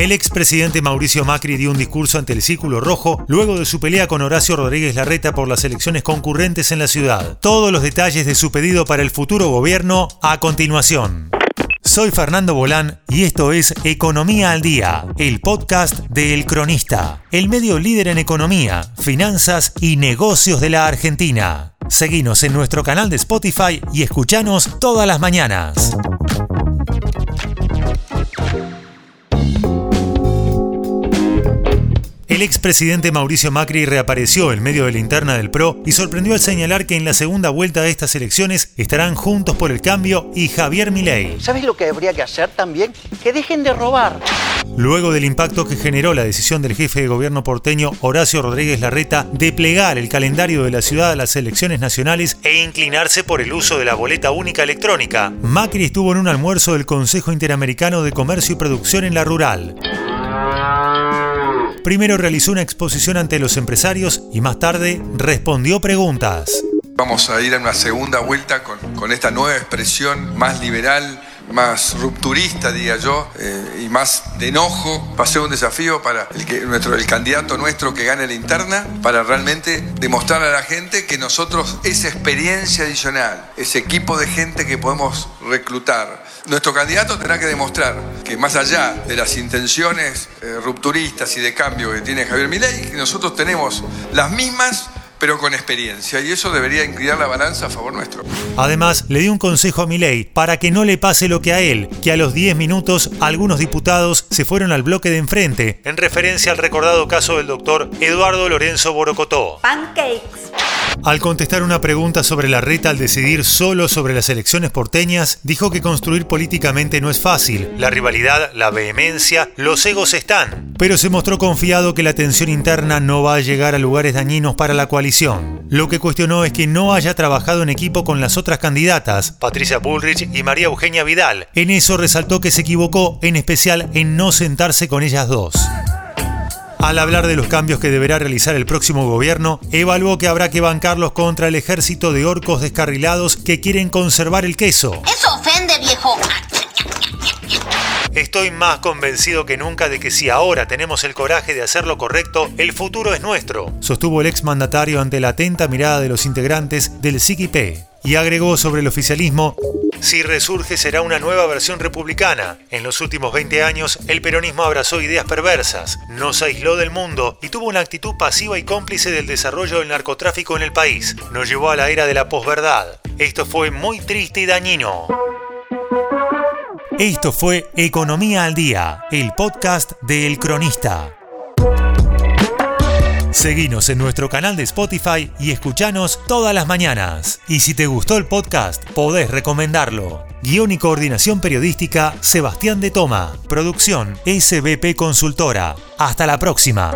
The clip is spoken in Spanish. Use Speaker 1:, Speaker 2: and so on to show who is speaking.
Speaker 1: El expresidente Mauricio Macri dio un discurso ante el Círculo Rojo luego de su pelea con Horacio Rodríguez Larreta por las elecciones concurrentes en la ciudad. Todos los detalles de su pedido para el futuro gobierno a continuación. Soy Fernando Bolán y esto es Economía al Día, el podcast de El Cronista, el medio líder en economía, finanzas y negocios de la Argentina. Seguinos en nuestro canal de Spotify y escuchanos todas las mañanas. El expresidente Mauricio Macri reapareció en medio de la interna del PRO y sorprendió al señalar que en la segunda vuelta de estas elecciones estarán Juntos por el Cambio y Javier Milei.
Speaker 2: ¿Sabes lo que habría que hacer también? Que dejen de robar.
Speaker 1: Luego del impacto que generó la decisión del jefe de gobierno porteño Horacio Rodríguez Larreta de plegar el calendario de la ciudad a las elecciones nacionales e inclinarse por el uso de la boleta única electrónica, Macri estuvo en un almuerzo del Consejo Interamericano de Comercio y Producción en la Rural. Primero realizó una exposición ante los empresarios y más tarde respondió preguntas.
Speaker 3: Vamos a ir a una segunda vuelta con, con esta nueva expresión más liberal, más rupturista, diría yo, eh, y más de enojo. Va a ser un desafío para el, que, nuestro, el candidato nuestro que gane la interna, para realmente demostrar a la gente que nosotros esa experiencia adicional, ese equipo de gente que podemos reclutar, nuestro candidato tendrá que demostrar que más allá de las intenciones eh, rupturistas y de cambio que tiene Javier Milei, nosotros tenemos las mismas pero con experiencia, y eso debería inclinar la balanza a favor nuestro.
Speaker 1: Además, le dio un consejo a Milei para que no le pase lo que a él, que a los 10 minutos algunos diputados se fueron al bloque de enfrente, en referencia al recordado caso del doctor Eduardo Lorenzo Borocotó.
Speaker 4: Pancakes.
Speaker 1: Al contestar una pregunta sobre la reta al decidir solo sobre las elecciones porteñas, dijo que construir políticamente no es fácil. La rivalidad, la vehemencia, los egos están. Pero se mostró confiado que la tensión interna no va a llegar a lugares dañinos para la coalición. Lo que cuestionó es que no haya trabajado en equipo con las otras candidatas, Patricia Bullrich y María Eugenia Vidal. En eso resaltó que se equivocó, en especial en no sentarse con ellas dos. Al hablar de los cambios que deberá realizar el próximo gobierno, evaluó que habrá que bancarlos contra el ejército de orcos descarrilados que quieren conservar el queso.
Speaker 4: Eso ofende, viejo.
Speaker 1: Estoy más convencido que nunca de que si ahora tenemos el coraje de hacer lo correcto, el futuro es nuestro, sostuvo el exmandatario ante la atenta mirada de los integrantes del CIQP. Y agregó sobre el oficialismo si resurge será una nueva versión republicana. En los últimos 20 años, el peronismo abrazó ideas perversas, nos aisló del mundo y tuvo una actitud pasiva y cómplice del desarrollo del narcotráfico en el país. Nos llevó a la era de la posverdad. Esto fue muy triste y dañino. Esto fue Economía al Día, el podcast de El Cronista. Seguinos en nuestro canal de Spotify y escuchanos todas las mañanas. Y si te gustó el podcast, podés recomendarlo. Guión y coordinación periodística, Sebastián de Toma. Producción, SBP Consultora. Hasta la próxima.